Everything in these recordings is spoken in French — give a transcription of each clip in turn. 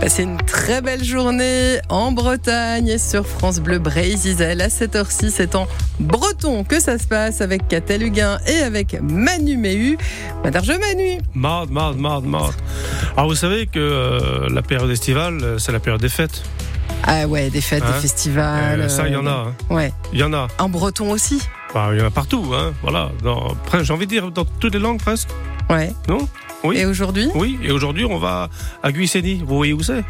Passez une très belle journée en Bretagne sur France Bleu Brésil. À cette heure-ci, c'est en breton que ça se passe avec Catel Huguin et avec Manu Méhu. Madarje Manu. Marde, marde, marde, marde. Alors vous savez que euh, la période estivale, euh, c'est la période des fêtes. Ah ouais, des fêtes, Hein des festivals. Euh, ça, il y en a. hein. Ouais. Il y en a. En breton aussi. Bah, il y en a partout. Hein. Voilà. Dans- J'ai envie de dire dans toutes les langues presque. Ouais. Non? Oui. Et aujourd'hui Oui. Et aujourd'hui, on va à Guissény. Vous voyez où c'est?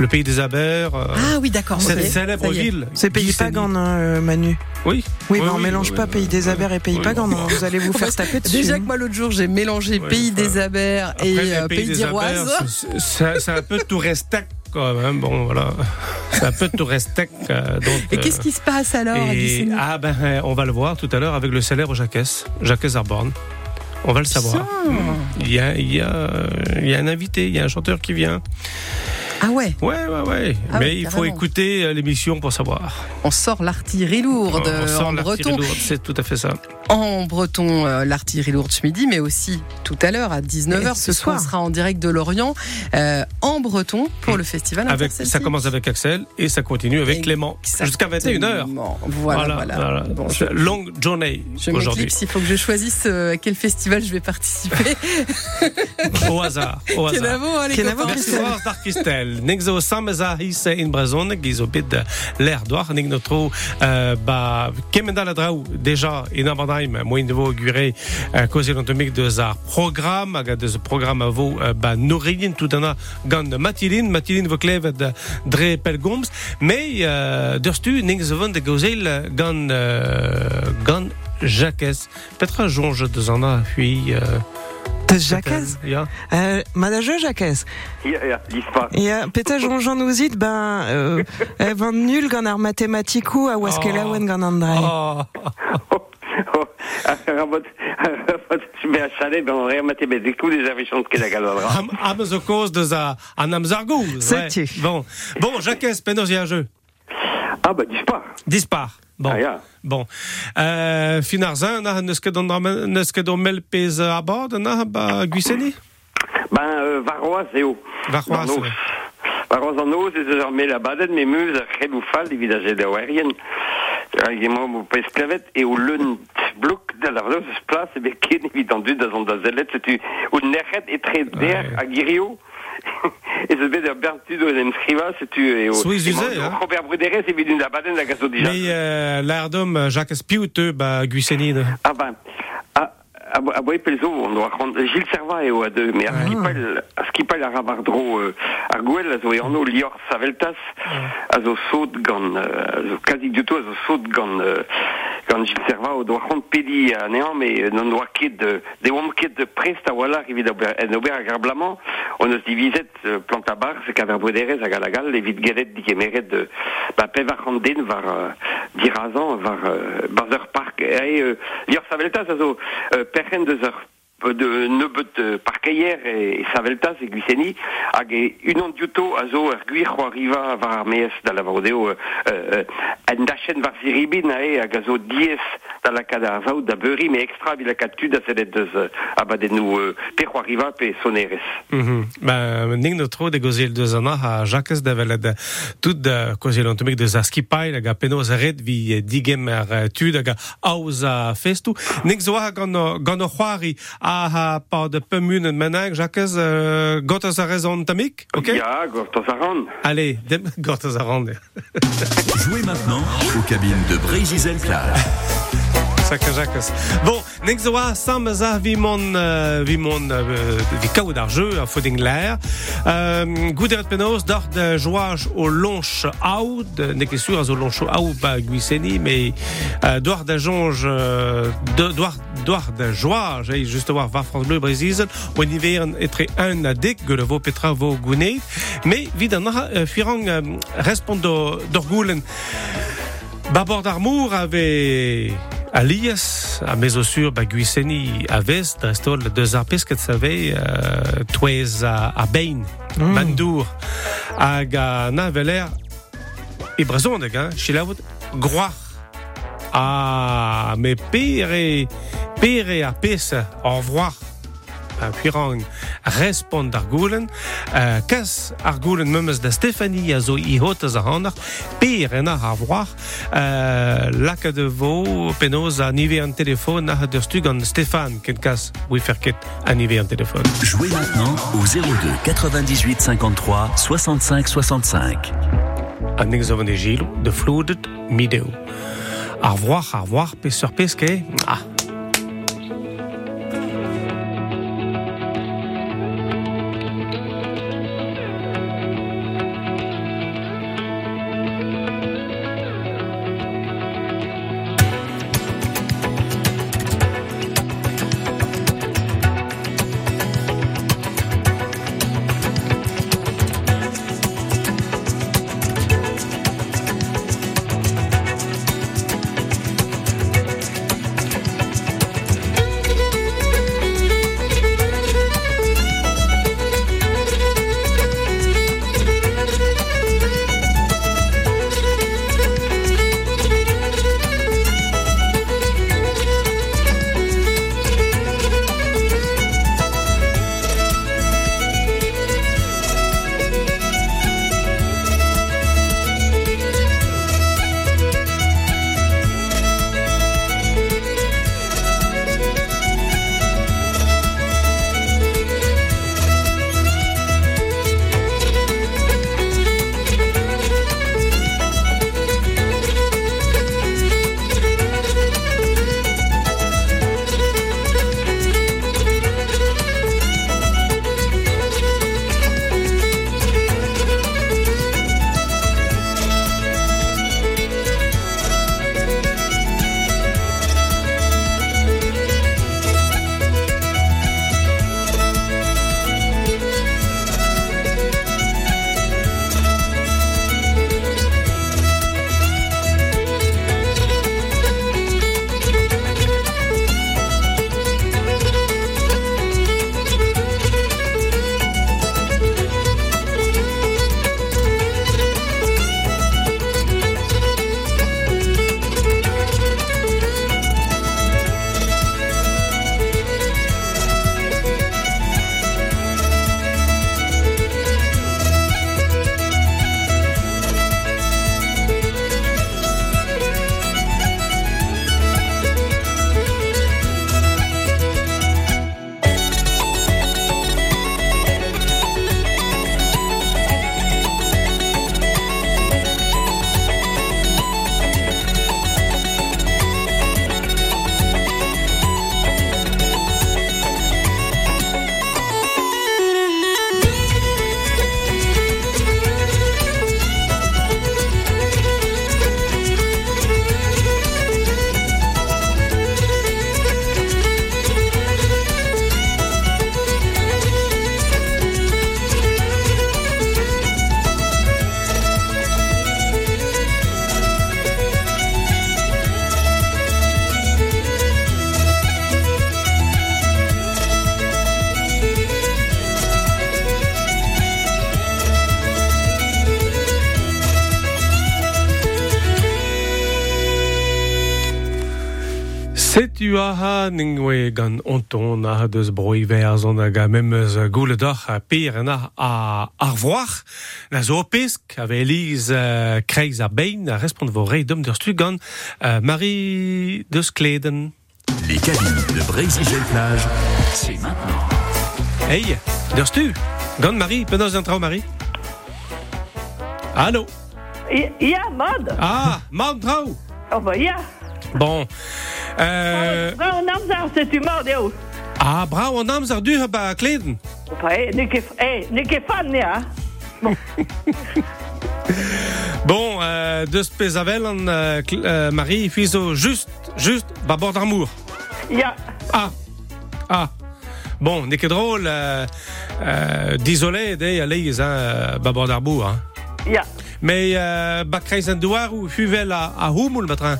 Le pays des abers. euh, Ah oui, d'accord. cette ok. célèbre ville. C'est Pays. Pagan, hein, euh, Manu? Oui. Oui, mais on mélange oui, pas oui, Pays des oui. Abers et Pays Oui. Pagan. vous allez vous faire taper dessus. Déjà hein. que moi l'autre jour j'ai mélangé pays des abers Après, et euh, pays des d'Iroise. c'est- c'est c'est un peu touristique quand même. Bon, voilà. C'est un peu touristique. euh, donc, Et qu'est-ce qui se passe alors à Et- Guissény ah ben, on va le voir tout à l'heure avec le célèbre Jacques, Jacques Arborn. On va le savoir. Il y, a, il, y a, euh, il y a un invité, il y a un chanteur qui vient. Ah ouais, Ouais, ouais, ouais. Ah Mais il faut écouter euh, l'émission pour savoir. on sort l'artillerie lourde on sort en breton. c'est tout à fait ça. En breton, euh, l'artillerie lourde ce midi, mais aussi tout à l'heure à 19h, Et ce ce soir, on sera en direct de Lorient euh, en breton pour le festival Avec, ça commence avec Axel et ça continue avec Clément. Jusqu'à 21h. Exactement. Voilà, voilà. Bon, je, C'est Long journey aujourd'hui. il faut que je choisisse euh, à quel festival je vais participer. Au hasard. Au hasard. Kenavo, hein, les Kenavo. Merci Dar Christel. Nek zo sameza hisse in brazon, gizo bid l'air doar, nek notro, euh, ba, kemenda la drau, déjà, in abandheim, moin de vo gure, euh, cause l'antomique de zar programme, aga de ce programme vo, euh, ba, nourrin tout dana, gant matilin, matilin vo klevet dre pelgoms, mais, euh, derstu, nek zo von de gozel, gant, euh, gant, Jacques, Petra jonge de zana, puis, Das Jacques Ja. euh, Madage Jacques. Ja, ja, lies pas. Ja, petra Jean Jean Ouzid, ben, euh, eh, van nul gant ar matematikou a waskelaouen gant André. Oh. Oh, oh, Rabot, rabot, be a chalet, ben, re mathématikou, déjà, vechant ket a galvadra. Am, am zo koz deus a, an amzargouz. C'est ouais. tu. Bon, bon Jacques, penaos y a un jeu. Ah, bah, dis pas. Dispar. Bon, Ah, ja. bon. Euh, fin ar zin, na, neus ket neus ket mel pez a bord, na, ba, guiseni Ben, euh, eo. Varroaz, an ez eus ar mel a badet, me meus ar c'hel ou fal, evit a jet da oerien. Hag emañ mo pez klavet, o leun blok da la vreuz eus plas, bet ken evit an dud da zon da zelet, setu o nec'het etre der Ouais. a girio. Et ce bet ur bertud o en skriva, setu e o... Souiz uze, hein. Robert Bruderez evit un da baden da gazo dija. Mais euh, l'air d'homme, Jacques Spiute, ba, guiseni. ne. Ah ben, a, a, a boi pelzo, on doit rendre, Gilles Servat eo a deux, mais ar skipal, ar rabardro, euh, ar gwell a zo e anno lior saveltas, a zo saut gant, euh, a zo quasi du tout, a zo saut gant, euh, gant Gilles Servat, o doa rond pedi a non doa ket de, de oam ket de prest a wala, evit en ober a garblamant, on eus divizet euh, plant a bar, se kaver brederez a galagal, de, ba pev den var, euh, dirazan, var, euh, Bazer Park, euh, a zo, euh, de nebeut euh, parkeier e, e saveltas e guiseni hag e unan a zo c'hoar riva ar da vaudeo euh, euh, a e a diez da la vaout da extra la tud a sedet deus Mhm. Ben, no tro de deus an a Jacques da tout de gozel antomik deus a a red vi eh, digem tud hag a a. Ning zo a gant o- a ha pa de pemun en menag, Jacques, euh, gotas a rezon tamik, ok? ya gortoz a ran Allez, dem gotas a rande. Jouez maintenant aux cabines de Brésil Plage. Jacques. Bon, nek zo a sam za vi mon, euh, vi mon, euh, vi kaout ar jeu, a foding l'air. Euh, penaos, d'ar de joaj o lonch aout, nek e sur a zo lonch ba guiseni, mais euh, jonge, euh, de- doar, doar da joaj, just war var France Bleu Brésil, o nivern etre un a dek, gole vo petra vo gounet, mais vid an ar euh, firang euh, respond d'or goulen. Babord d'Armour avait Alias, a mesosur ba guiseni a vez, drestol deus ar pesket savei, euh, touez a, a bein, mm. bandour, hag a na veler, e brezondeg, hein, chilaout, groar. Ah, me pere, pere a pes, au revoir. a puirang respond ar goulen. Euh, kas ar goulen memes da Stéphanie a zo i hotez a hanach, per en ar voir, euh, laka de vo penaos a nive an telefon a der stug an Stéphane ken kas oui fer ket a nive an telefon. Jouez maintenant au 02 98 53 65 65. An zo de Gilles de flodet mideo. Ar voir, ar voir, pe sur peske, ah, Setu aha ningwe gant onton a deus broi verz on a memez goule d'or a per en a ar voir na zo pesk a ve eliz uh, kreiz a bein a respond vo rei dom der stu gant uh, Marie de Skleden. Les cabines de Brésil Plage, c'est maintenant. Hey, der stu gant Marie, penaos an trao Marie? Allo Ja, mod. Ah, maud trao Oh, bah, ja. Bon. Euh, Bra an amzar, se tu mod, eo. ah, brav an amzer du ha ba kleden. Eh, ne ket, eh, ne fan, ja. Bon, euh, deus pez avel an euh, Cl- euh, Marie fizo just, just ba bord ar Ja, Ah, ah. Bon, ne ket drôle, euh, euh, d'isolé de a leiz, hein, euh, ba bord hein. ja. Mais euh, ba kreiz an douar ou fuvel a, a houmoul matrin.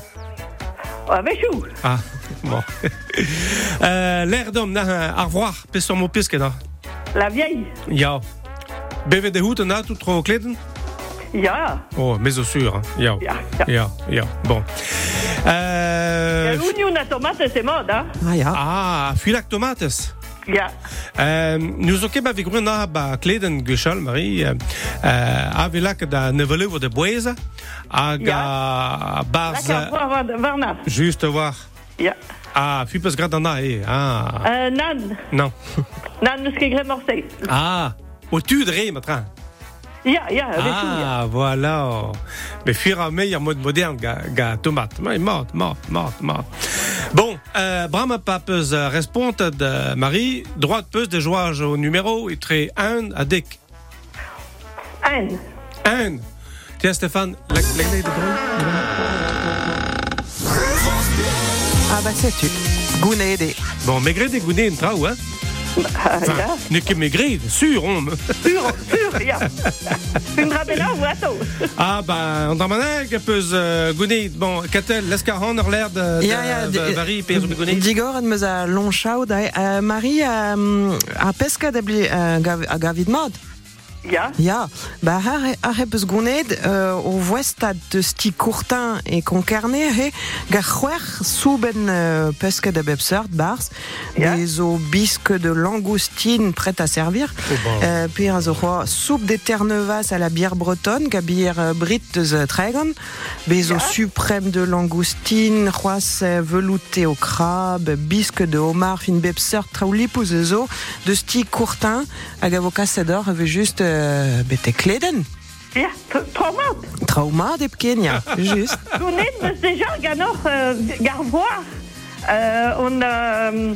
O, vechou. Ah, bon. euh, L'air d'homme, na, ar voir, pez sur mo piske da. La vieille. Ja. Hout an a tout tro kleden? Ja. Oh, mais au sûr, hein. Ja. Ja, bon. Euh, L'union na tomate, c'est mod, hein. Ah ja. ah, fuilac tomates. Ja. Euh, nous ook hebben we na ba kleden euh, euh, da de waar, waarna? juste voir Ja. ah puis pas gradana eh ah Eh, Nan. non Nan, steeds. ah au tu de matra Ja, ja, ja. ah voilà mais fuir à meilleur mode moderne ga, ga tomate mais mort mort mort mort bon euh, Brahma Papes répond de Marie droite peuse de jouage au numéro et très un à dec En. Un. Tiens, Stéphane, leg de. Ah bah c'est tu. Gounede. Bon, maigret des gounets, une trau, hein? Ah, ja. N'est que maigret, sûr, on. Puur, puur, ja. Une rabella ou ato. Ah, ben, on peut euh, gounet. Bon, Catel, l'escarron, hors l'air de, Ja, ja, père de gounet. Digor ad meus a lonchaout a Marie a, a pesket a, bli, a, gav, a gavid mod. Ja. Ja, ba har a repes gouned euh, o voestad de sti courtin e konkerne he ga c'hwer souben euh, pesket a bepsert bars Ja. des o bisque de langoustine prêt à servir Oh, bon. euh, puis un zo soupe de ternevas à la bière bretonne ga bière euh, brit de tregon bez o Ja. suprême de langoustine c'hoaz euh, velouté au crabe bisque de homard fin lipous zo de sti courtin hag avo kasedor avait juste euh, bete kleden Ja, tr- trop mat. trauma de Kenya juste Toen dus déjà, ga nog uh, ga voir. Uh, on, uh,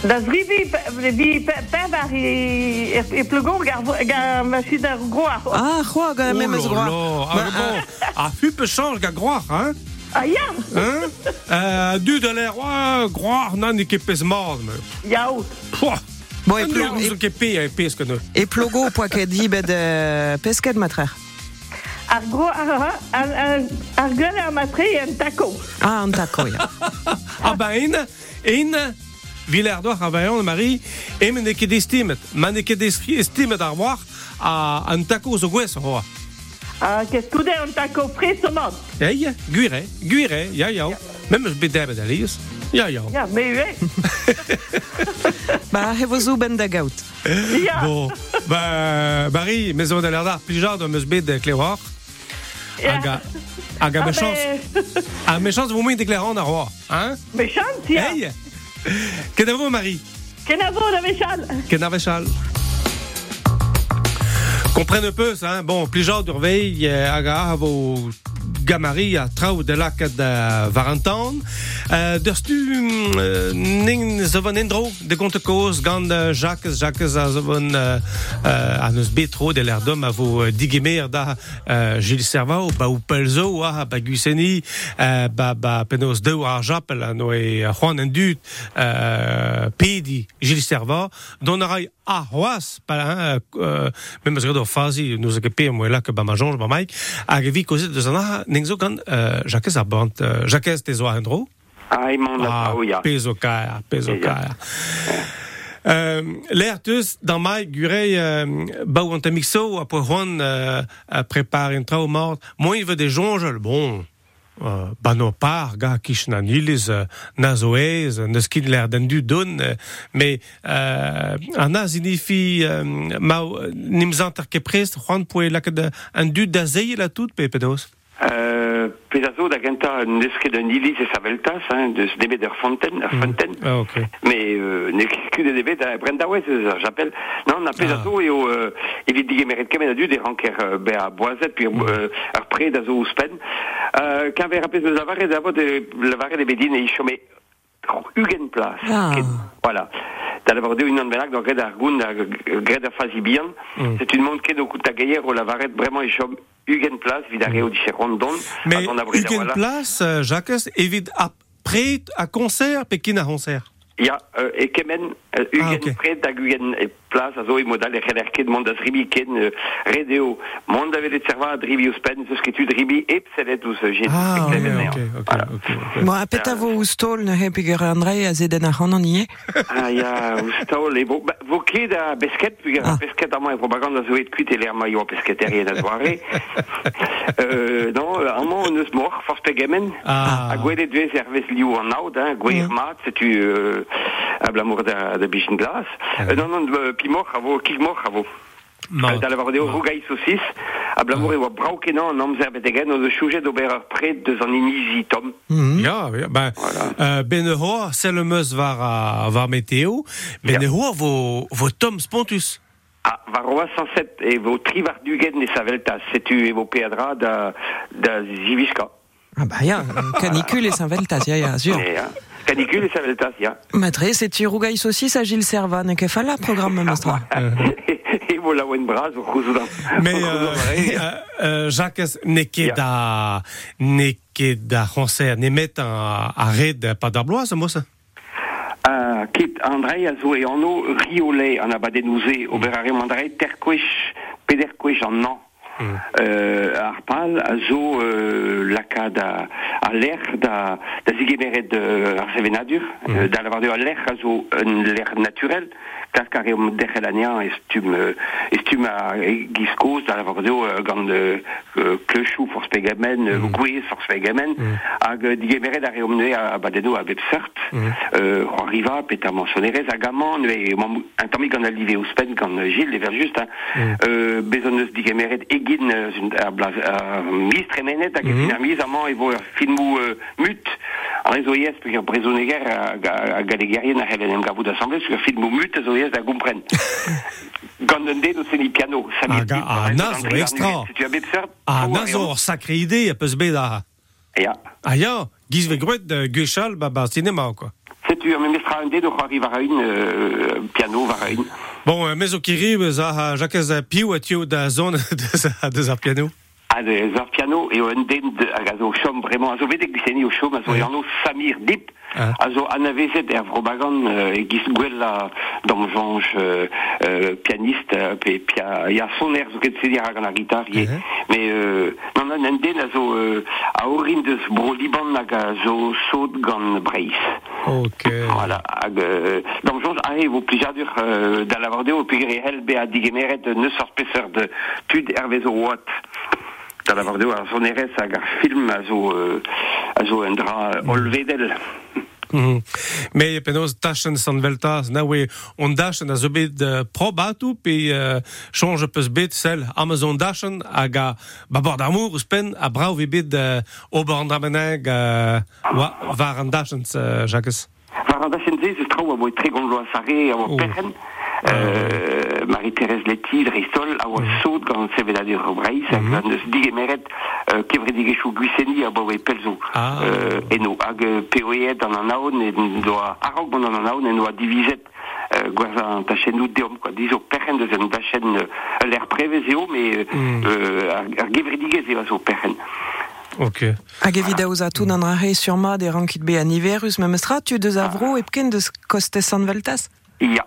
dat is rivi, vi pebar i, i plugon, ga, ga machine groar. ah c'hoa ga même ah, bon. Ah, change, gars, groire, hein? Ah, ja. Hein? Euh, du de l'air, ouais, groire, non, mort. Ja. Pouah. Bon, et Nous, plo- nous, et- nous, que paye, pèse que nous. et plogo poa ket di bet euh, pesket matrer Ar gro, ar, ar, ar, ar gueule ar matre en taco. ah an tako ya Ah ben, in, in, Villers d'Or, Ravaillon, Marie, et men n'est que d'estimet. Man n'est que d'estimet à voir à un taco au goues, oh. Ah, qu'est-ce que en taco frais ce monde? Hey, guire, guire, ja, ja. Même je bedebe d'Alias. Ja, ja. Ja, mais oui. ba he vo zo ben da gaout Ja. Bon, bah, Marie, maison de l'air d'art, plus genre de me de Cléroir. ja. Aga, aga, Ah, méchance. mais, Ah, méchance, vous m'avez déclaré en roi. Hein? méchante, ja. Hey! Que vous, Marie? Qu'en a-vous, la méchante? Que n'avechal. Comprenne un peu ça, hein? Bon, plus genre de veille, aga, vos gamari a trau de lac de Varentan. Euh, Derstu, euh, ning zavon indro, de compte cause, gand euh, Jacques, Jacques a zavon, euh, euh, a neus betro de l'air d'homme a vos digemer da euh, Gilles Servao, ba ou pelzo, ah, ba Guseni, euh, ba, ba penos de ou arjapel, a noe Juan Endut, euh, pedi Gilles Servao, donarai a roas, pa, hein, euh, même si do fazi, nous a moi là que ba ma jonge, ba mai, a gevi causer de zana, ningzo kan, euh, Jacques a bant, euh, Jacques te zo andro, Ah, Ah, ja. peso kaya, peso kaya. Euh, L'air tous, dans mai, gurei, euh, ba ou anta mixo, après Juan, euh, euh, prépare un trau mort. Moi, il veut des jonges, bon, euh, par, ga kish na nilis, euh, na zoez, ne skin l'air d'un du don, euh, mais, euh, ana signifi, euh, ma, nimzantar ke prest, Juan, poe la un du da zei la tout, pepedos. Euh, pedazo da ganta neske de Nilis et Saveltas, hein, de ce début de Fontaine, Mm. Fontaine. Ah, ok. Mais euh, j'appelle. Non, on a pedazo et au euh, evit dige meret kemen adu des ranker euh, be a boazet puis euh, ar pre da zo ouspen. Euh, quand ver apes de zavare d'avo de lavare de Place. Ah. Voilà. T'as d'abord dit une an benak dans Gred Argoun, Gred Fazibian. Mm. C'est une montre qui est au Koutagayer au lavaret vraiment et chome Hugen place, vidare au diche rondon. Mais, on a brûlé, Hugen voilà. Place, euh, Jacques, évite après à concert, Pékin à concert. Ja, euh, et Kemen, euh, Hugen Ah, ok. près d'Agugen, et place, a zo e modal e c'heller ket mont da dribi ken euh, redeo. Mont da velet serva a dribi ouz pen, zeus ket tu dribi e pselet ouz euh, jet. Ah, Pek ok, ok, Voilà. Bon, ne he a zeden a c'han an ie. Ah, ya, e vo, ket a besket, Ah. a besket a e propaganda zo et kuit e l'er maio a pesketerien a zoare. euh, non, euh, an man eus mor, force. Ah. A liou an hein, gwer mat, setu euh, a blamour da, da bichin glas. Euh, non, non, euh, pi mor a vo, kil mor a vo. Ma- Euh, da la vardeo rougaï saucis, a blamour e oa brau kenan an amzer betegen, o de choujet d'ober ar pred deus an inizi tom. Ja, ja, ben, euh, ben ho, c'est le meus var, a, var météo, ben Ja. ho vo, vo Tom Spontus. Ah, va roa 107 e vo trivar dugen e saveltas, setu e vo peadra da, da ziviska. Ah bah ya, euh, canicule et Saint-Veltas, ya ya, sûr. E, hein. Canicule saveltas, ya. Matre, c'est tu rougaille saucisse à Gilles Servan, e kefala programme mostra. e vo la oen braz o khouzoudan. Mais euh, euh, euh, Jacques, ne ket da, ne ket da Français, ne met a, a red pa d'arbloaz, mo ça? Ah, kit Andrei a zo e anno riolet an abadenouze ober ar Andrei terkwech, pederkwech an nan. Euh, ar pal a zo euh, lakad a, lec'h da, da zigemeret euh, ar sevenadur, da lavardeo a lec'h a zo un naturel, klask ar eom dec'hel anian estum, estum a giskoz da lavardeo euh, gant euh, euh, klechou force pegamen, euh, gwez force pegamen, hag euh, digemeret ar eom ne a badeno a seurt, euh, c'hoar riva pet a mentionnerez hag amant, e gant a live ouspen gant Gilles, ever just, bezon eus digemeret egin a, blaz, a mis tremenet hag mm. A e vo ur filmou euh, mut, an rezo yes, pe ur brezoneger a, galegerien a helen em gavout sur filmou mut a zo yes da gompren. gant un piano, Ah, ah, nazo, extra. Ah, ar nazo, or sacré idée, a peus bet a... Ya. Ah ya, giz ve gret de gwechal ba ba cinéma, quoi. Setu, me mestra un den o c'hoari var un euh, piano var un. Bon, euh, mais o kiri, beus a Jacques a piou a tio da zone deus a- deus ar piano. A de zar piano e o un den de, hag a zo chom vraiment, a zo vedek gliseni o chom, a zo e anno Samir Dip, Ah. a zo anavezet er vrobagan euh, e giz gwell la damjanj euh, euh, pianiste, euh, pe pia, ya son er zo ket sedi hag an ar gitar, ye. Mais euh, non, non, un den a zo euh, a orin deus bro liban hag a zo sot gant Breis. Ok. Voilà, hag, euh, donc Jean, ah, vo plijadur euh, da lavardeo pe gre hel be a digemeret neus ar peser de tud oat da lavardeo ar sonerez hag ar film a zo, a zo un dra olvedel. Me penaos tachen san veltas, na we on dachen a zo bet uh, probatou, pe uh, change peus bet sel Amazon dachen hag a babord amour a brau ve bet uh, ober an drameneg uh, wa, var an dachen, uh, Jacques. Var an da senze, ze trao a vo e tre gond lo a sare a vo Oh. pechen. Euh, Marie-Thérèse Letty, Ristol, a oa sot gant sevedadur o Breis, hag mm neus digemeret euh, kevredigechou gwisseni a bo e pelzo. Ah. Euh, eno hag euh, POEet an an aon e doa arog bon an an aon eno a divizet euh, gwerza an tachen out deom quoi dizo perchen deus en tachen euh, l'er prevez eo mais Mm. euh, ar, ar a zo perchen Ok. Hag evit daouz a tout an rahe sur ma de rankit be an iverus, me mestra, tu deus a vro epken deus koste Saint-Veltas. ya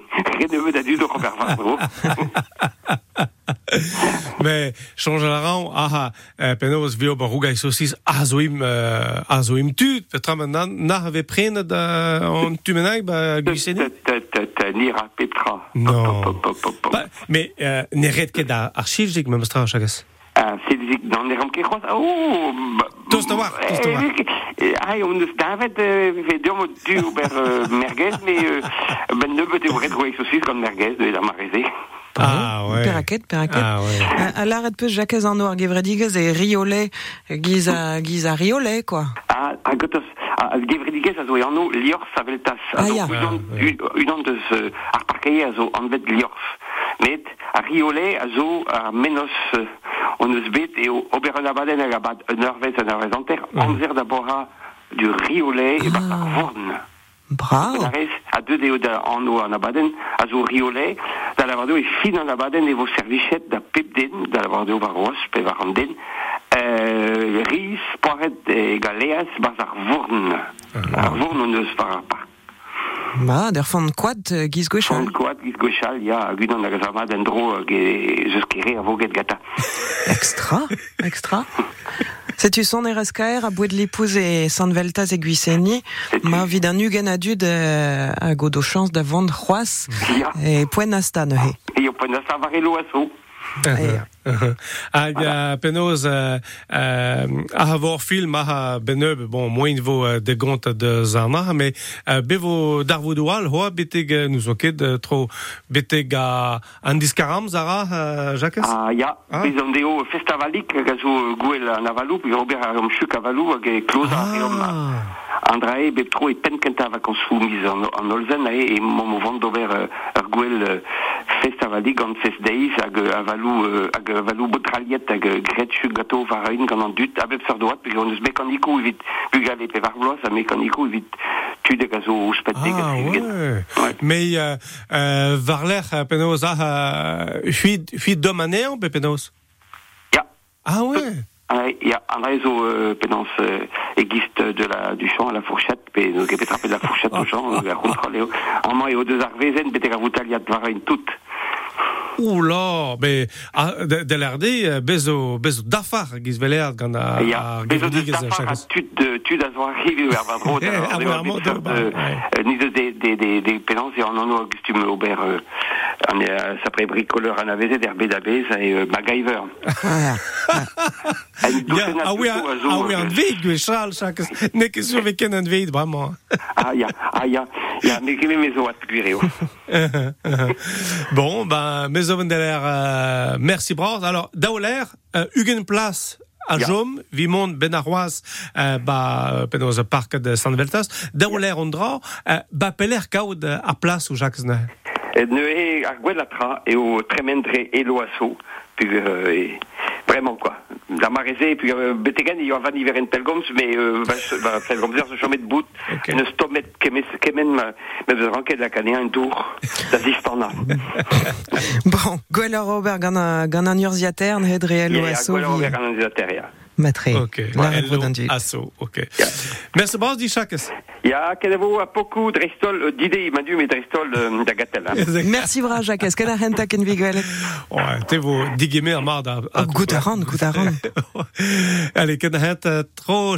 re ne veut d'adu de Robert Vardro Me change la ran, aha, uh, penaos veo ba rougai saucis a zo im, uh, a zo im tu, petra ma na, na have prene da an tumenag ba gwisseni. Nira Petra. Non. Pop, pop, pop, pop. Ba, me uh, ne red ket da archivzik me mestra, Jacques. Ah, Silzik, dan ne ram ket c'hoaz. Oh! ba- Tost a war, tost a war. Eh, Ah, on eus davet euh, fe deom o du euh, merguez, mais euh, ben nebeut eo red roeg saucis gant merguez, de la mareze. Ah, ouais. Peraket, peraket. Ah, ouais. A, a laret peus Jacques an oar gevredigez e riolet, giz a, giz a riolet, quoi. Ah, a gotos, gevredigez a zo e anno liorf saveltas. Ah, zo ya. unan- Ah, deus euh, ar parkeie a zo anvet liorf. Met a riolet a zo a menos euh, on eus bet eo ober un abaden hag abad un eurvez un eurvez anter, Mm. anzer da bora du riolet e bat ar vorn. Bravo. A deux deo da anno an abaden, a zo riolet, da la vardo e fin an abaden e vo servichet da pep den, da la vardo var ros, pe var an den, euh, ris, poaret e galeas, baz ar vourn, ar vourn on eus var ar park. Bah, der euh, giz gwechal. Font koat giz gochal, ya, a dro, euh, ge, zeus kere a voget gata. Extra, extra. Setu son er eskaer a boued l'épouse e san veltaz e guiseni, ma vid an ugen adud a go do chance da vond c'hoaz Ya, e poen asta neuhe. e yo. Hag uh, penoz a havor film a beneb, bon, moin vo uh, de gont de zana, me uh, bevo dar vo doual, hoa beteg uh, nous oket uh, tro beteg a an diskaram zara, Jacques? Ah, ya, Ah. biz an deo festavalik, hag a zo gwell an avalou, puis Robert a rom chuk avalou, a Andrae, bep tro e pen kenta vakansou miz an, an e, fest deiz, hag hag botraliet, hag gret chuk gato var un gant an dut, a bep sar doat, puis on eus mekaniko evit, puis gale pe var bloaz, a mekaniko evit tud hag a zo ouspet deg Ah, ouais. Ouais. Mais uh, uh, uh, penoz a uh, huit, huit dom? Ya, Ah Ouais, il y a un réseau euh, pénance euh, existe de la du champ à la fourchette, pe donc de la fourchette au champ, la contrôler. En moi et aux deux arvézen, bete gavutalia tvara une toute. Oula, be, a, de, de l'erde, uh, bezo, bezo dafar giz veler gant a, Il y a a besoin de Jacques. tude de tude à voir arriver vers Vadro, Eh, ah, vraiment, de- bah, ouais. ni de des des des des pénances et en en Augustum euh, on est à s'après bricoleur en avait d'herbe d'abé, ça et euh, MacGyver. Voilà. Une Ja, douzaine ah oui, de oiseaux, ah oui, euh, an veid gwe chal, Jacques. Ne ket sur veken an veid, vraiment. Ah, il y a, ah, il y a, il y a, mais à bon, ben, mes oven de euh, merci bras. Alors, daoler, euh, Hugen Place, a Ja. Jom, Vimond, euh, ba, penoz a parc de San Veltas, daoler on dra, euh, ba peler kaout euh, a place ou Jacques. Et à au Tremendre et l'Oiseau. Puis, euh, et vraiment, quoi. La marézée, puis, euh, Betegan, il y a van hiveren pelgoms, mais, euh, va, va, pelgoms, se chomet de bout. Ok. Ne stomet, kemen, kemen, mais vous ranquez de la canée un tour. D'Azistana. Bon, gwell ar Robert gant gant an urziater, ne hedre el Et o à aso Guelatra, vi on est à terre. matre. Ok, La Ello, repro d'an dud. asso, ok. Ja. Merci a dristol, euh, d'idées, il m'a dû, mais dristol, euh, hein. Merci bra, Jacques. Est-ce que la renta ken te vo digeme ar mard a... Oh, gout a ran, gout a ran. Allez, ken het tro.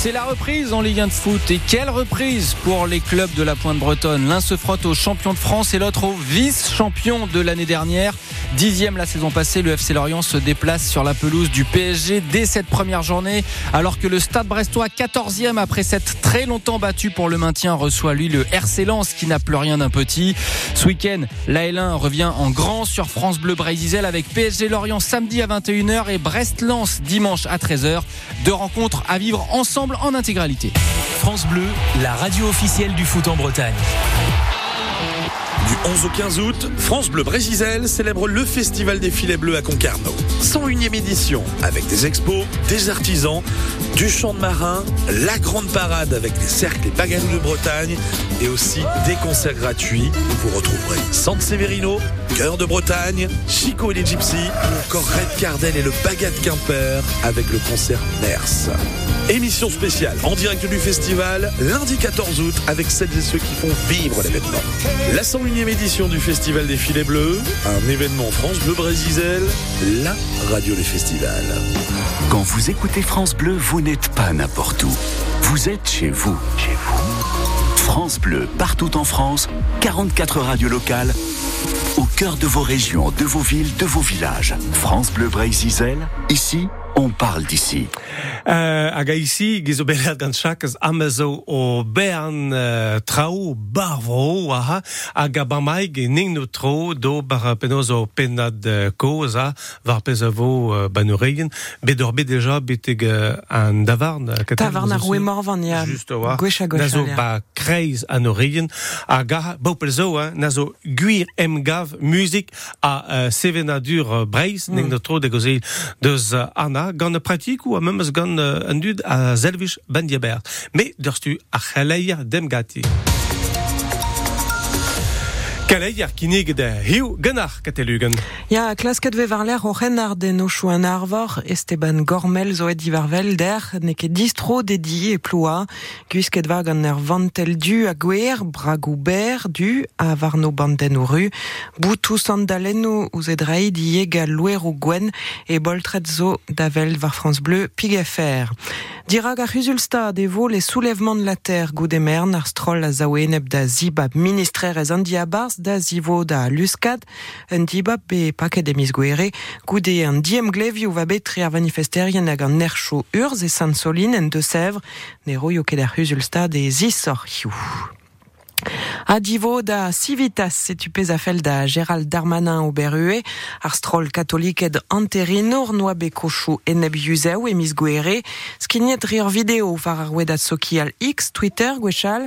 C'est la reprise en Ligue 1 de foot. Et quelle reprise pour les clubs de la Pointe Bretonne. L'un se frotte au champion de France et l'autre au vice-champion de l'année dernière. Dixième la saison passée, le FC Lorient se déplace sur la pelouse du PSG dès cette première journée, alors que le Stade Brestois, 14e après s'être très longtemps battu pour le maintien, reçoit lui le RC Lens qui n'a plus rien d'un petit. Ce week-end, la L1 revient en grand sur France Bleu Brésil avec PSG Lorient samedi à 21h et Brest-Lens dimanche à 13h. Deux rencontres à vivre ensemble en intégralité. France Bleu, la radio officielle du foot en Bretagne. Du 11 au 15 août, France Bleu Brésil célèbre le Festival des filets bleus à Concarneau. 101e édition avec des expos, des artisans, du chant de marin, la grande parade avec les cercles et bagalous de Bretagne et aussi des concerts gratuits où vous retrouverez Sante Severino, Cœur de Bretagne, Chico et les Gypsies ou encore Red Cardel et le Bagat Quimper avec le concert Ners. Émission spéciale en direct du festival lundi 14 août avec celles et ceux qui font vivre l'événement. La 101e édition du Festival des Filets Bleus, un événement France Bleu Brésil, la radio des festivals. Quand vous écoutez France Bleu, vous n'êtes pas n'importe où. Vous êtes chez vous. Chez vous. France Bleu, partout en France, 44 radios locales, au cœur de vos régions, de vos villes, de vos villages. France Bleu Brésil, ici, on parle d'ici. Euh, hag a ici, gizo belet gant Jacques amezo o bern euh, trao barvro aha, hag a bamaig e ning no tro do bar penoz o penad euh, koz a var pez a vo euh, banoureien, bet ur bet deja beteg euh, an davarn. euh, Tavarn ar zo roue morvan, ya. Just oa. Gwech a gwech Nazo ba kreiz an oreien, a ga, bau pel zo, hein, nazo gwir em gav musik a euh, sevenadur euh, breiz, ning no tro de gozel deus euh, ana, ja, gant pratik ou a memes gant uh, un dud a zelvich ben diabert. Me, derstu a chaleir dem gati. Kaleier kinig de hiu gannach katelugen. Ja, klasket ve var l'air o renard den o an arvor, Esteban Gormel zo et divarvel der, ne distro dedi e ploa, gwisket va gant er vantel du a gwer, bragou ber du, a varno banden o ru, boutou sandalennou ouz edrei di egal louer ou gwen, e boltret zo davel var France Bleu pig FR. Dirag a Rusulstad evo les soulèvements de la terre goudemern ar stroll a zaoueneb da zibab ministrerez an da zivo da luskad un dibab be paket emiz gwere goude an diem glevioù va bet tre ar manifesterien hag an nercho urz e Saint-Solin en de Sèvres ne roio ket ar Rusulstad e zisor hiou. A divo da civitas setu pez a fel da Gérald Darmanin o berue, ar stroll katolik ed anterinor noa be kochou eneb yuzeu e mis gwere, skignet rir video var ar wedat soki al X, Twitter, gwechal,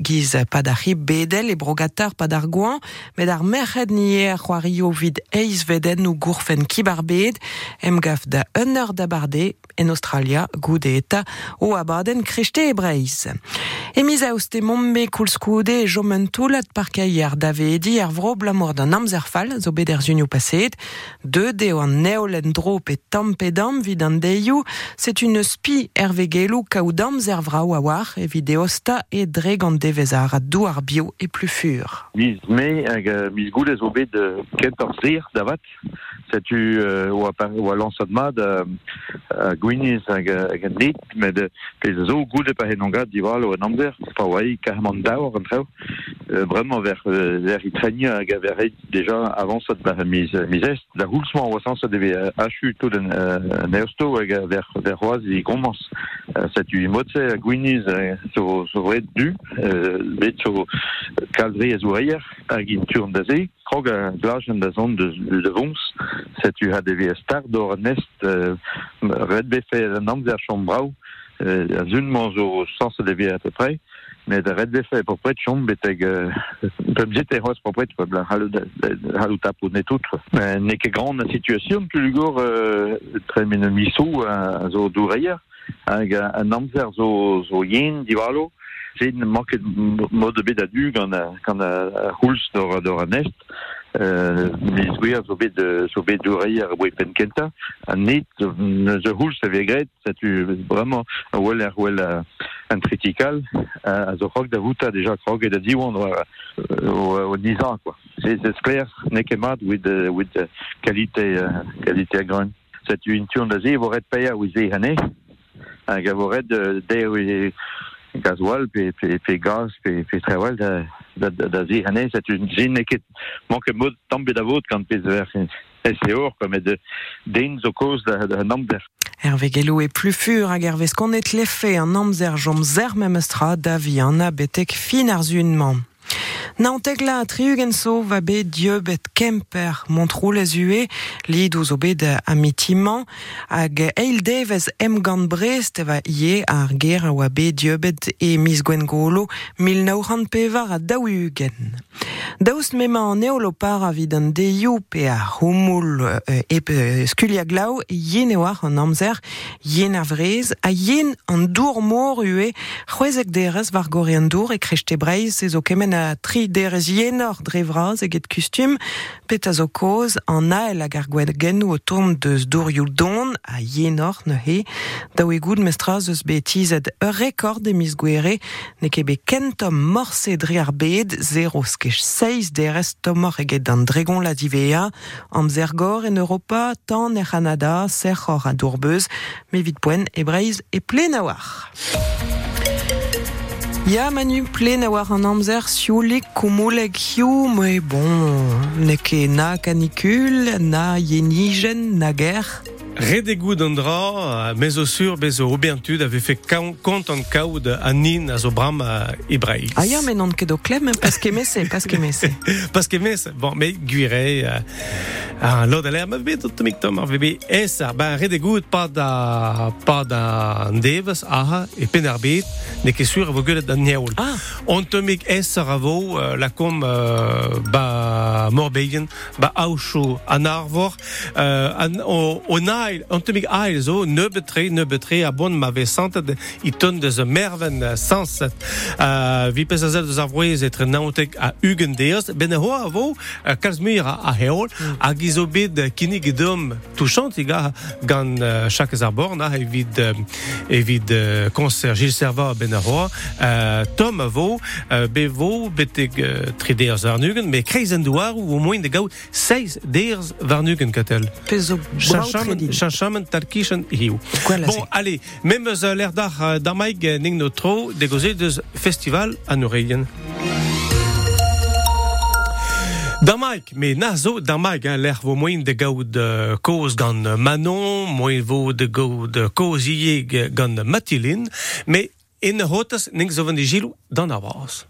giz pa da c'hi bedel e brogatar pa d'ar gouan met ar merched nie ar c'hoario vid eiz veden ou gourfen kibar bed em gaf da un eur da en Australia goude eta o abaden krechte e breiz. Emiz a oste mombe koulskoude e jomen toulat parkaier davedi ar vro blamour d'un amzerfal zo bet er zunio de de o an neolen dro pe tampedam vid an c'est une spi ervegelou kaou damzer vrao a war e videosta e dregant devezar douar bio e plus fur. Miz me hag euh, miz goulez o bet ar zir davat, setu euh, o a, o a lansad da gwiniz hag, dit, met pez zo goude pa hen angat dival o an amzer, pa oai karman daour an treo, euh, vraiment ver, euh, ver i treni hag déjà avant ça ba miz, est, da houlsman oa san sa deve achu tout den neosto hag a ver, ver roaz i gommans. Setu i motse a gwiniz so vred du, euh, bet so kaldre ez oreier hag in turn da ze, krog a glajen da zon de, de vons, setu ha deve start d'or nest uh, red befe an amzer chom brau, euh, a zun man zo sans devie à peu près, mais de red befe près de chom beteg euh, pem jete hos pour près de bla halu halu tapo ne tout. Mais ne ke grande situation tu lugor euh, très min miso a zo doureier, hag an amzer zo zo yen divalo, c'est une manque de a du gant a, gant a, a huls d'or, d'or a nest, euh, mis gwir zo bet, de, zo bet doureier a pen kenta, a net, a ça tu vraiment a wel er wel a, a, a zo krog da vouta déjà krog e da diwan o, o, nizan, quoi. C'est, clair, ne ket mat with, with qualité, qualité agron. Ça tu une turn da ze, voret paia ou ze hane, hag a voret de, de, de gasoil pe pe pe gaz pe pe trewal da da da, da zi hane c'est une zin ket manque mod tombe da vot quand pe ver SEO comme de den zo cause da number Hervé Gello est plus fur hag ervez qu'on est l'effet an amzer jom zer memestra da vi an a betek fin ar zunman. Naontek la triugenso va be dieu bet kemper montrou les ue lid ouz o bet amitiman hag eil devez em gant brest va ie ar ger oa be dieu bet e mis gwen golo mil pevar a daouugen. Daoust mema an eolopar a vid an pe a e skulia glau yen e an amzer yen vrez a yen an dour mor ue c'hwezek derez var dour e kemen a tri derez yenor drevraz eget kustum pet a zo koz an ael a gar gwed genou o dourioù don a yenor ne he daou e goud mestraz eus betizet ur rekord e gwere ne ket be kentom morse ar bed zero skech seiz derez tomor eget la divea amzer gor en Europa tan e Canada serc'hor a dourbeuz me vit poen e breiz e plen a war. Ya Manu plen a war an amzer siolik koumouleg hiou, mais bon, ne na canicule, na yenigen, na guerre. Redegou d'Andra, euh, mais au sur, mais au Obertud avait fait compte en caud à Nin, à Zobram, à Ibrahim. Ah, ya, mais non, que do clem, parce que mais c'est, parce que c'est. Parce que bon, mais guiré, ah, l'eau de l'air, mais tout mic tom, mais et ça, ben, Redegou, pas da, pas da aha, et Penarbit, n'est que sûr, vous gueulez d'un niaoul. Ah. On te mic es ravo, la com, ba, Morbegen, ba, Aucho, an Arvor, euh, on, on a ail, an temig ail zo, neubetre, neubetre, a bon ma vesante i ton de ze merven sanset. Uh, vi pez a zel deus avroez etre naotek a ugen deos, ben e ho a vo, uh, kalzmir a, a heol, mm. bet touchant, iga gant uh, uh, uh, konser Gilles Serva ben e uh, tom vo, uh, be vo beteg uh, tri deos varnugen, me kreizen douar ou au moins de gaout 16 deos varnugen katel. Pezo chachamen talkischen hiu. Bon, allez, même euh, l'air d'art euh, d'Amaig euh, ning notro dégozé de festival à. Damaik, mais nazo Damaik, hein, l'air vaut moins de gaud de cause gan Manon, moins vaut de gaud de cause gan Matilin, mais in hotas ning zo van de gilou avance.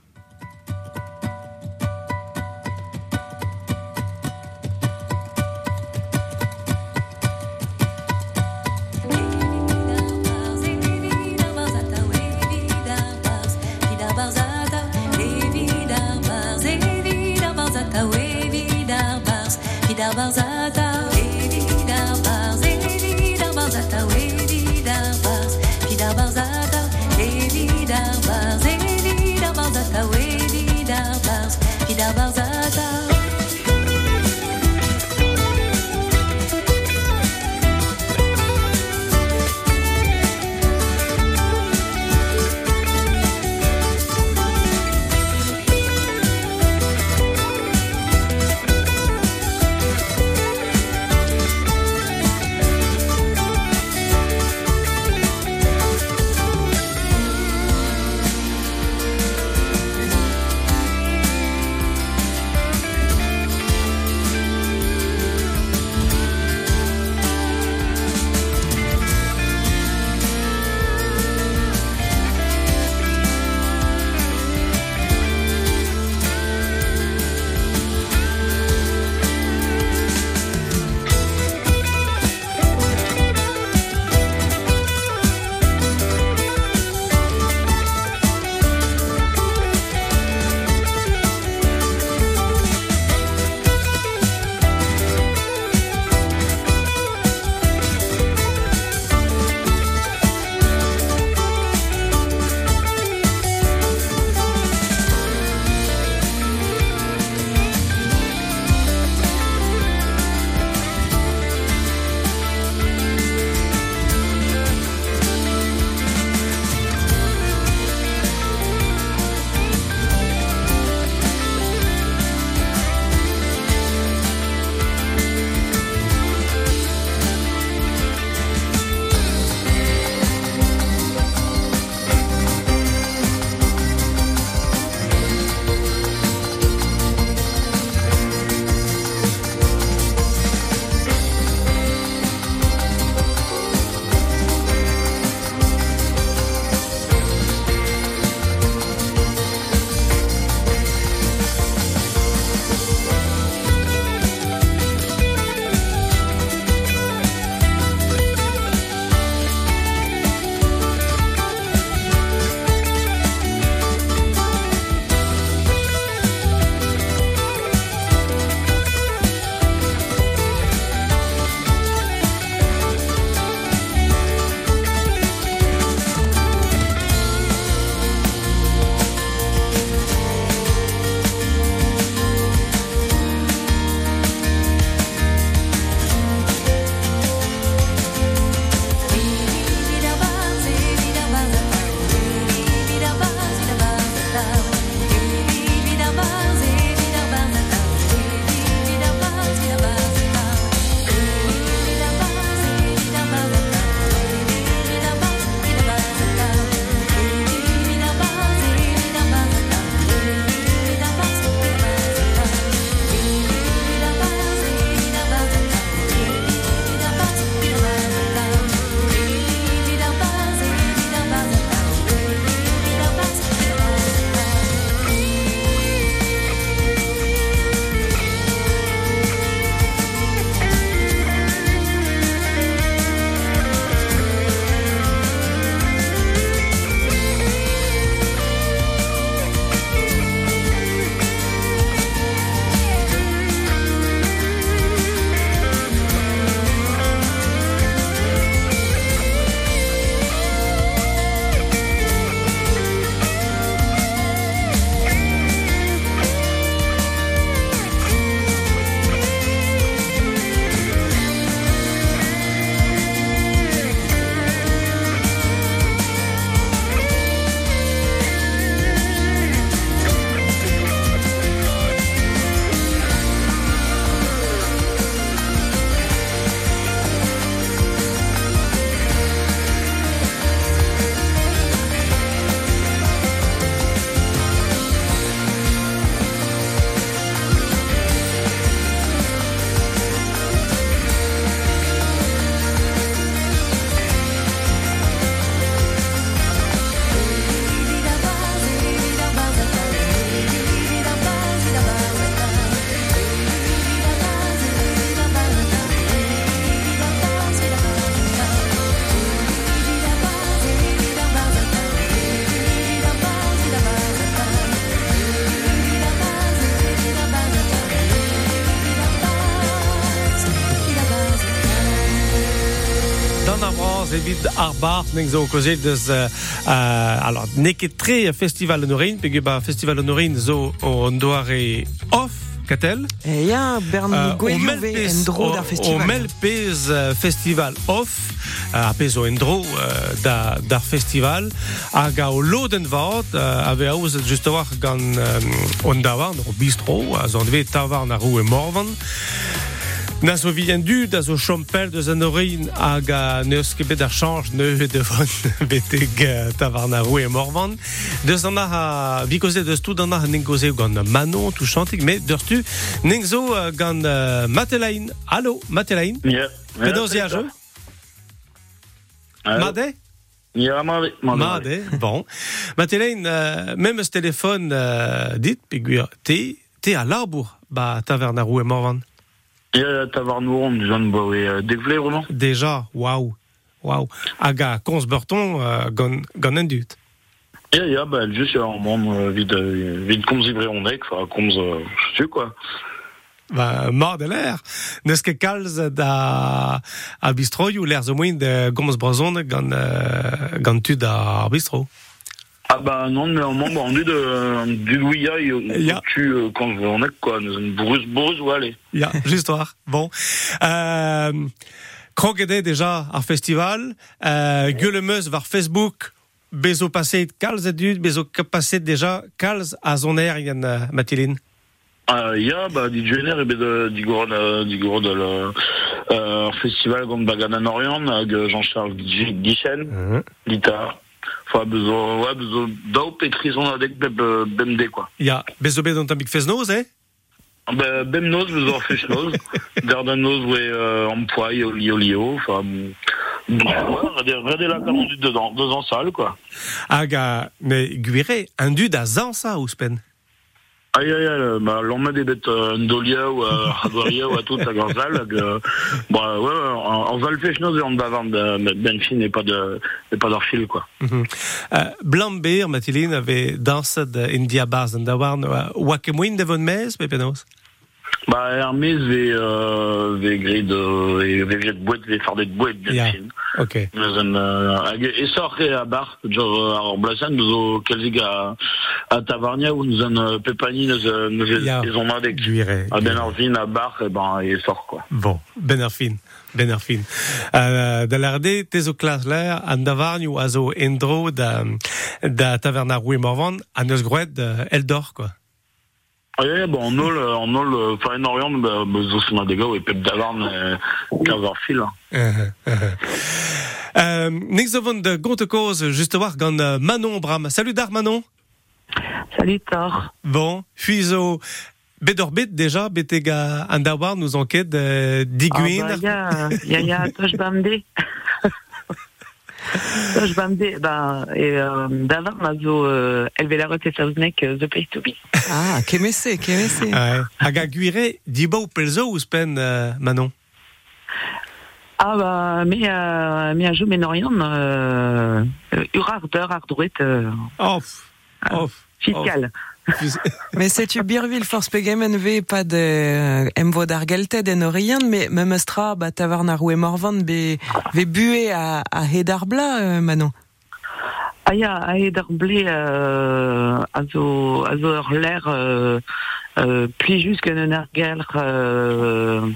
Savants bras evit ar bar neng zo kozet deus uh, uh, alors neket tre festival an orin pe ba festival zo o an doare off katel E ya, bern Euh, ve melpez- en dro d'ar O festival. melpez uh, festival off uh, a pez o uh, da, d'ar festival. Hag a o loden vat uh, ave aouz just war gant um, on davarn o bistro a zon tavarn a roue morvan Na zo vi en du da zo chompel deus an orin hag a neus ket bet ar chanj ne devon beteg tavarn a roue morvan deus an ar a vi koze deus tout an ar ning koze gant Manon tout chantig me deus tu ning zo uh, gant uh, Matelain Allo Matelain Ja. Penaos ya jo Made Ja, Made. Made bon. Matelain uh, même eus telefon uh, dit pe gwir te te a labour ba taverne a roue morvan Ja, tavarnour, John Bowe. Degvle, vraiment Déjà, waouh, waouh. Aga, kons burton, uh, gant, gant en dut. Ja, ja, bah, just ja, man, uh, vid, uh, vid komz ivre onek, fa, komz, uh, je sais quoi. Ba, mord de l'air. Neus ket kalz da a bistroioù, l'air zo moin de gomz brazon gant, uh, gant tu da bistro. Ah bah non, moment, bah, on dit de, du Louia, Ja. tu, uh, quand je onek, quoi, une brus, ou aller. Ja, just war. Bon. Euh, Krogede déjà ar festival. Euh, Gueulemeus var Facebook. Bezo passet kalz a dut, bezo passet déjà kalz a zon air yann uh, Mathilin. Uh, ja, bah, di Jenner, ebe de, di goro de, di goro de, le, uh, festival gant Baganan Orient, hag euh, Jean-Charles Guichen, Mhm. guitar. Fa, bezo, ouais, bezo, daou petrison adek beb, bemde, quoi. Ja, bezo bet an tamik fez noz, eh? Be, bem noz, bezo ar fech noz. Noz, ouais, euh, empoai, oli, oli, o, fa, la dedans, deux ans sale, quoi. Hag a, me gwire, un dud a zansa ouspen. Aïe, aïe, aïe, bah, l'on met des bêtes, euh, Ndolia ou, euh, Hadoria ou à tout, à Garzal, euh, bah, ouais, ouais, en, en val fech noz, et en davant, de, ben fin, et pas de, et pas d'arfil, quoi. Mhm. Blamber, Mathilin, avait dansed in dia baz an dawarn, oa kemoin devon mez, pe Bah, Hermès, ve, euh, ve grid, euh, ve, ve jet bouet, ve fardet bouet, Ja. fin. Ok. An, euh, hag e sorre a bar, jo ar blasan, eus o kelzig a, a tavarnia, ou eus an euh, pepani, eus, euh, eus Ja. eus on adek. Gwire. A ben ar vin a bar, e ben, e sort, quoi. Bon, ben ar fin. Ben ar fin. Uh, da larde, te zo klas l'air, an davarn ou a zo endro da, da taverna roue morvan, an eus groet uh, Eldor, quoi. Ja, bon, en ol, euh, en ol, euh, fa en orient, bah, bah, zo sema dega, e pep davarn, euh, 15 ar fil. Nik zo vant de gonte koz, just war gant uh, Manon Bram. Salut dar Manon. Salut Thor. Bon, puis zo bedor bet déjà, beteg a an dawarn nous enquête uh, diguin. Ah, bah, ya, ya, ya, tosh bamde. tosh bamde, bah, et, euh, d'avant, ma zo, euh, elvelaret et saouznek, euh, the place to be. Ah, kemese, kemese. Ouais. Hag a gwire, dibou pelzo ouspen, uh, Manon? Ah, bah, mais, euh, mais à jou, mais n'orient, euh, euh, urar d'heure, ar droit, euh, Oh, oh, fiscal. Mais c'est-tu birvil force pegemen ve pas de euh, emvo d'argelte den orient, mais même estra, bah, tavarn ar morvan be, ve bue a, a euh, Manon. Ah, ya, a e d'ar ble, euh, zo, l'air, euh, euh, euh, euh,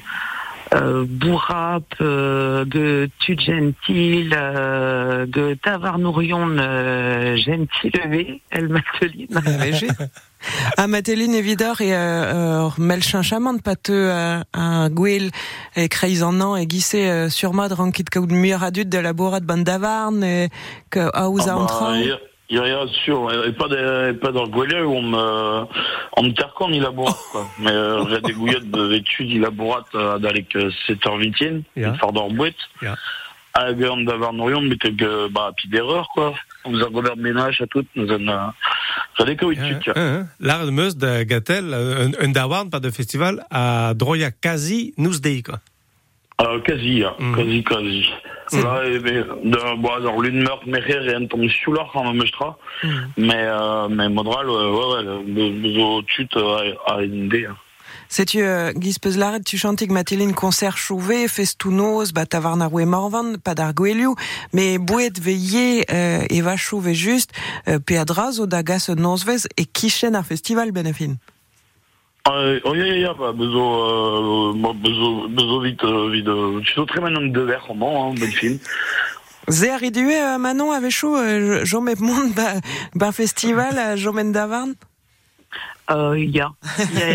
bourrap, euh, tu gentil, euh, ge tavarnourion euh, gentil levé, el mateline. Léger. A Matelin evidor e euh, melchin chamant pat euh, un gwell e kreiz an an e gise euh, surmad rankit kaout muir adut de la bourrade ban davarn e que a ouz Ah, a ya, ya, ya, sûr, et pas de, pas où on me, on me tercan, il labourate, quoi. Mais, euh, j'ai des gouillettes de d'études, il labourate, euh, d'alec 7h20, Ja. fort dans le boîte. Ja. À Gueule d'avoir Norion, mais que, que, bah, puis d'erreur, quoi. On vous a de ménage à toutes, nous en, euh, ça vois. Uh, uh, L'art de meus de Gatel, un, un dawarn, pas de festival, a droia quasi nous dei, quoi. Euh, quasi, hein, Mm. quasi, quasi. Là, de, bon, alors, l'une meurt, mais rien, rien tombe sous l'or, quand même, je crois. Mais, euh, mais Modral, ouais, ouais, le, tut, euh, a une idée, hein. C'est-tu, euh, Gispez Laret, tu chantes Mathilde concert chouvé, festounos, bah, tavarnaroué morvan, pas d'argueliu, mais bouet veillé, euh, et va chouvé juste, euh, peadraz, dagas nosvez, et quichen à festival, benefin. Euh, oh, ja, bah, euh, vite, euh, vite, euh, tu sais très maintenant de verre, roman, hein, ben film. Idue, euh, Manon, avec chou, euh, j'en mets monde, bah, bah, festival, euh, j'en mets davarn? Euh, ja,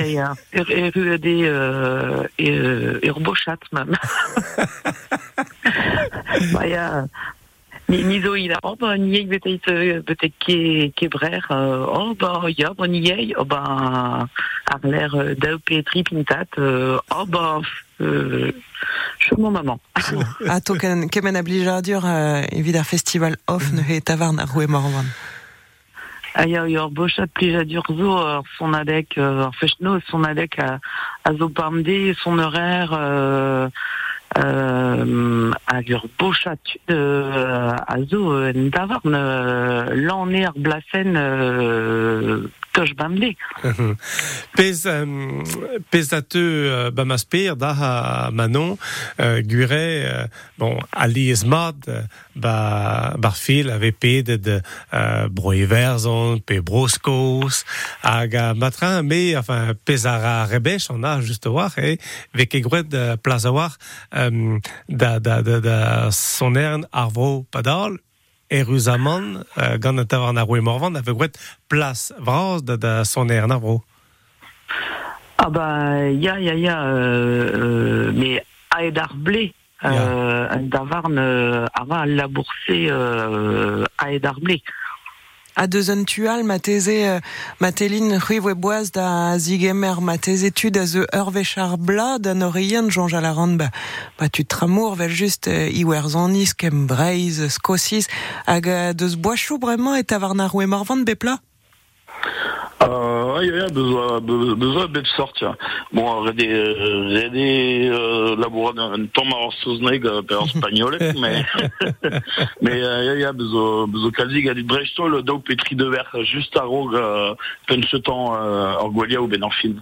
ja. Er, er, er, euh, er, er bochat, même. bah, ja. Ni, ni zo ila, oh, bah, ni eik betet, euh, ke, ke brer, euh, oh, bah, ja, bah, ni eik, oh, ar l'air euh, dao petri pintat, euh, oh, mon maman. Ah, to ken, kemen a blijadur, euh, evit ar festival off, ne he tavarn ar roue morvan. Ah, ya, ya, bochat plija dur zo, son adek, euh, fechno, son adek a, a zo parmde, son horaire, euh, euh, hag ur bochat euh, a zo en euh, l'an ar blasen euh, toch bamde. Pez, um, pez a te uh, ba ma spir da ha Manon uh, gure uh, bon ali ez mat uh, ba bar fil ave de uh, broiverzon pe broskos hag a matran me enfin pez a ra rebech on a juste war e vek e gret uh, plaz a war um, da, da, da, da son ern arvro padal Eruzaman, uh, gant a tavar na roe morvan, ave gret plas vraz da, da son er narvro. Ah bah, ya, ya, ya, euh, euh, mais aed ar ble, euh, un davarn euh, ava laboursé euh, aed ar ble. A deus un tual, ma teze, euh, ma telin c'hwive boaz da zigemer, ma teze tud a ze ur vechar bla da norien Jean Jalaran, ba, ba tu tramour vel just euh, iwer zanis, kem breiz, skosis, hag deus boachou bremañ et tavar na roue marvan bepla Euh, be- bezo a bet sortia. Bon, red e, euh, red e euh, labourat un tamm ar sozneg euh, per ar spagnolek, mais, mais euh, ja, ja, bezo, bezo kalzig a dit brechstol daou petri de verre juste a rog euh, penchetan euh, ar gwalia ou ben ar film.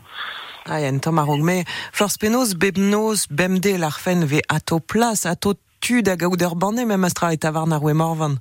Ah, en tamm a rog, me flor spenos bebnos bemde l'arfen ve ato plas, ato tud hag a oud ur banne, mem astra et tavar na roue morvan.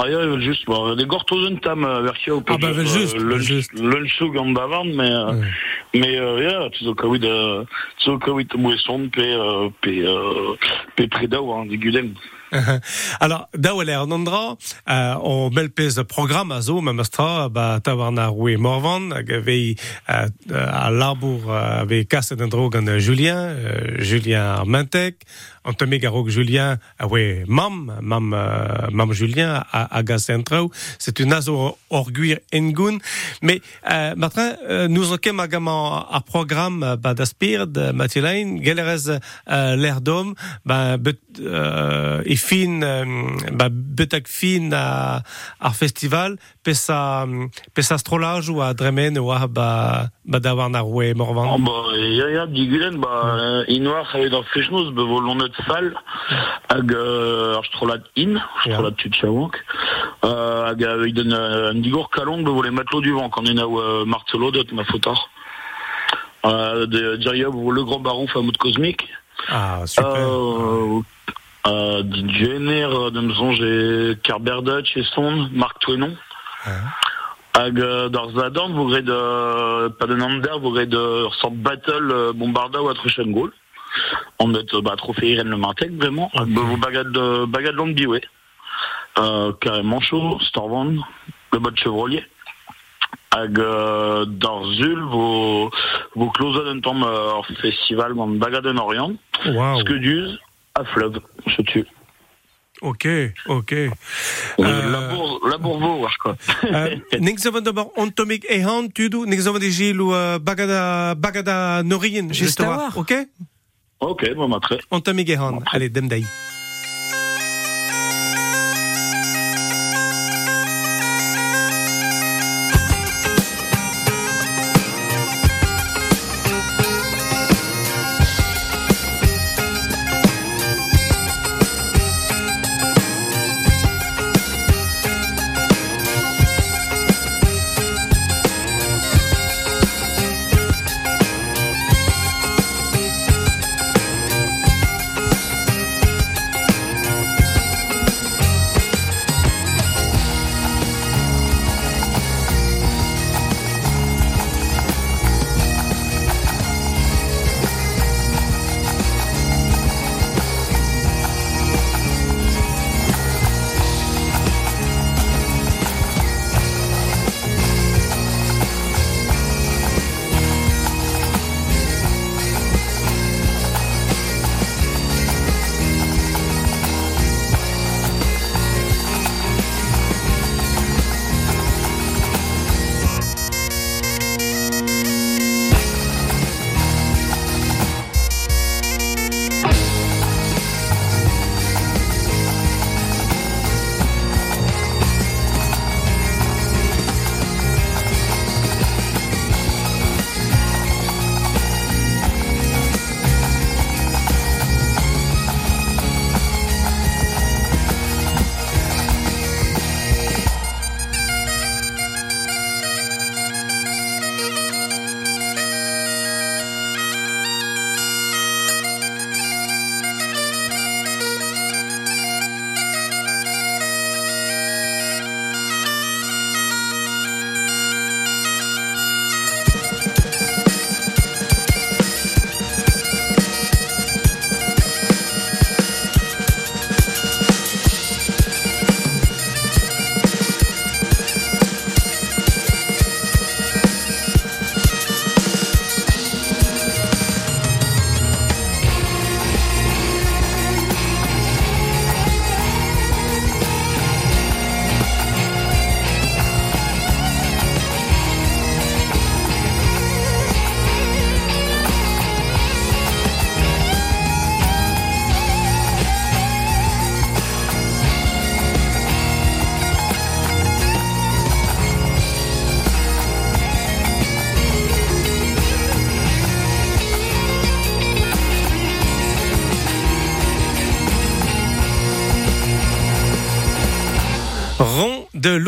Ah ja, vel just, bon, de gortozen tam euh, verkia ou Ah, just, just. lunchou gant davant, mais, euh, Ouais. mais, euh, ja, tu zo kawit, euh, tu zo kawit mouesson pe, euh, pe, euh, pe predaou, hein, digudem. Alors, da wale an andra, uh, o bel pez de program a zo, ma mastra, ba tavar na roue morvan, hag ave uh, a labour uh, ave kaset an drog an Julien, uh, Julien Armentek, an teme garog Julien a we mam, mam, uh, mam Julien gas entrao, c'est une azo orguir mais uh, matrin, uh, nous en kem agam ar ar program uh, ba d'aspir de Mathilain, gelerez uh, l'air d'homme, ba bet, uh, e fin, um, ba betak fin a, ar festival, pes a, um, pes a strolaj ou a dremen ou Oh, morvan. bah, bah, euh, lonet fall, hag euh, ar strolat in, strolat tu tchaouk, euh, hag euh, iden euh, un digor kalon, be vo les matelots du vent, quand on a euh, Marcelo dot ma fotar. De vo le grand baron famout cosmique? Ah, super. Euh, euh, Jenner, de me songer Kerberdutch et Son, Marc Twenon. Hag euh, d'ar zadorn, vo gret de, pas de nander, vo gret de sort battle bombarda ou a truchen goal. On est euh, bah, trophée Irène Le Martec, vraiment. Hag vo bagad de, bagad long biwe. Euh, carrément chaud, Storvan, le bot chevrolier. Hag euh, d'ar zul, vo, vo close un temps euh, festival gant bagad en Orient. Wow. Skeduz, a fleuve, je tue. Ok, ok. Euh, Euh, La bourre, la bourreau, wesh, quoi. Uh, nek zavan d'abord ontomik e han tudu, nek zavan de gil ou uh, bagada, bagada norien. Juste à voir. Ok? Ok, bon, bah, très. Ontomik e han. Allez, dem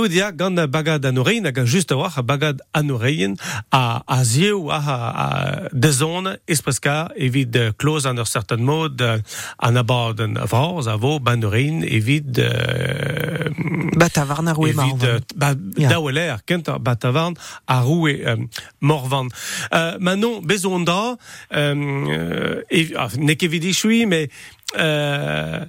Ludia gant bagad anorein hag just a war a bagad anorein a, a a, espreska evit close an ur certain mod an abord an vraz a vo banorein evit uh, Batavarn a roue evit marvan. ba, Ya. daoueler kent ar batavarn a roue um, morvan. Uh, Manon bezon da, um, uh, ev, ah, evit mais euh,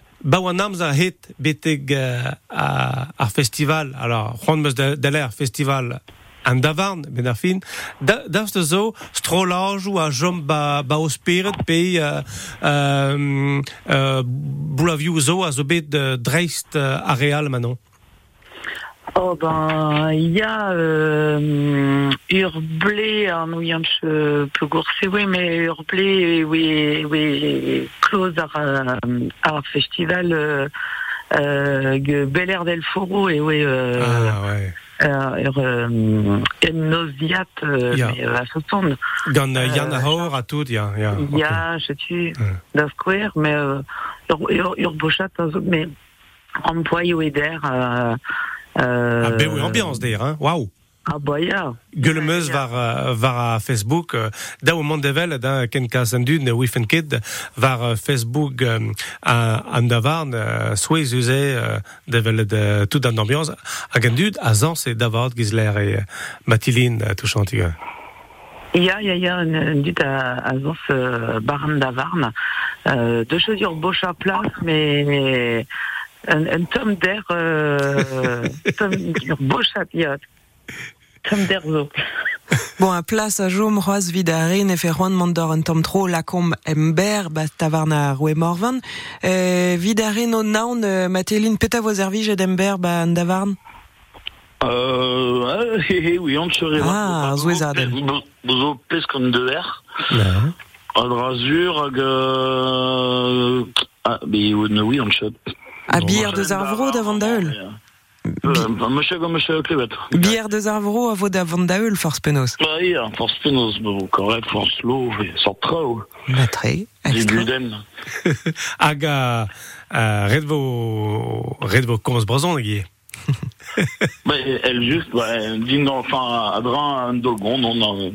amz a het beteg euh, ar festival, alors c'hoant meus l'air, festival an davarn, ben ar fin, da, davst zo strolajou a jom ba, ba osperet pe euh, euh, euh, boulavioù zo a zo bet uh, dreist uh, areal manon. Oh ben, il y a euh, Urblé, euh, peu gourse, oui, mais Urblé, oui, oui, close à, à festival euh, euh, Bel Air del Foro, et oui, euh, Ah, ouais. euh, euh, Ennoziat, euh, Ja. mais, euh, à tout. Il y a, je sais, da Square, mais euh, Ur, Ur, Urbochat, mais employé euh, euh, Ah, ben oui, ambiance d'ailleurs, hein. Waouh. Ah, bah, ya. Gulmeus var, euh, var a Facebook, euh, da o Mondevel, da ken dud, ne wifen kid, var euh, Facebook euh, a- an euh, uze, euh, devel de tout an ambiance, hag an dud, a zan se davart gizler e euh, Matilin, euh, tout chantiga. Il y a, il y a, il y a une, une dite à, à euh, Baran d'Avarn, euh, deux choses sur Bocha Place, mais un tome d'air, euh, tome sur Bocha, il y a tome d'air zo. Bon, a place a jom roaz vidarin e fe c'hoant mandor un tom tro lakom ember ba tavarn a roue morvan. Euh, vidarin o naon euh, peta voz er ba an davarn Euh, ah, hé, hé, oui, on serait Ah, zouezadenn. Vous au pes comme de l'air. Ouais. Ad razur, hag, euh, ah, mais oui, on chute. A bier de zarvro d'avant da eul. Euh, monsieur, comme monsieur Clébet. Bier de zarvro a vo force penos. Bah, oui, force penos, correct, force slow, sort trop. Matre, Des extra. gluten. Hag a, a red vo, red vo komz brazon, gie. Bah, elle juste, bah, din enfin, adran, un dolgon, non, non,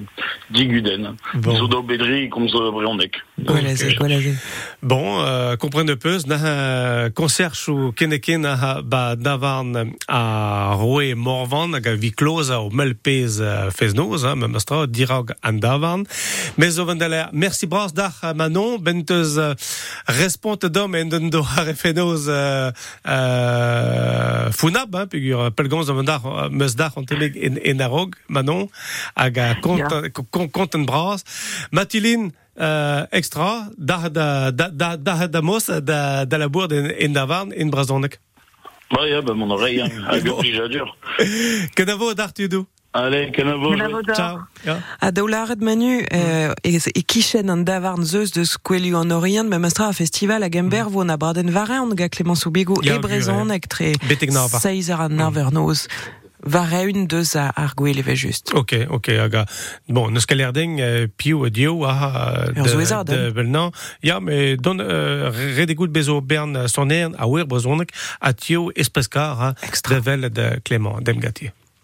dit gluten. Bon. Zodo bedri, comme ça, brionek. Gwelaze. Bon, euh, comprenne peus, na euh, concert chou keneken a ba davarn a roe morvan hag a vi kloza o melpez euh, feznoz, hein, même astra, dirag an davarn. Mais o vendaler, merci bras d'ar euh, Manon, benteus euh, respont dom en den do ar efenoz euh, euh, funab, hein, pigur pelgons o vendar euh, meus d'ar an en, en arog, Manon, hag a bras. Matilin, euh, extra da da da da da da mos da da la bourde en, en davarn en brazonek. Bah, mon oreille, hein, dur. D'or. Ciao. A daoularet manu euh, e, kichen an davarn zeus de skwelio an orient, me mastra a festival a gember vo na braden varen ga Clément Soubigo Ya, e brezon ek tre Betek nava. seiz ar an narvernoz. Vareun deus a ar gweleve just. Ok, ok, aga. Bon, neus kalerdeng euh, piou dio a Ur hein. belnan. Ya, mais don euh, redegout bezo bern son ern a wer brazonek a tio espeskar a Extra. de Clément Demgatier.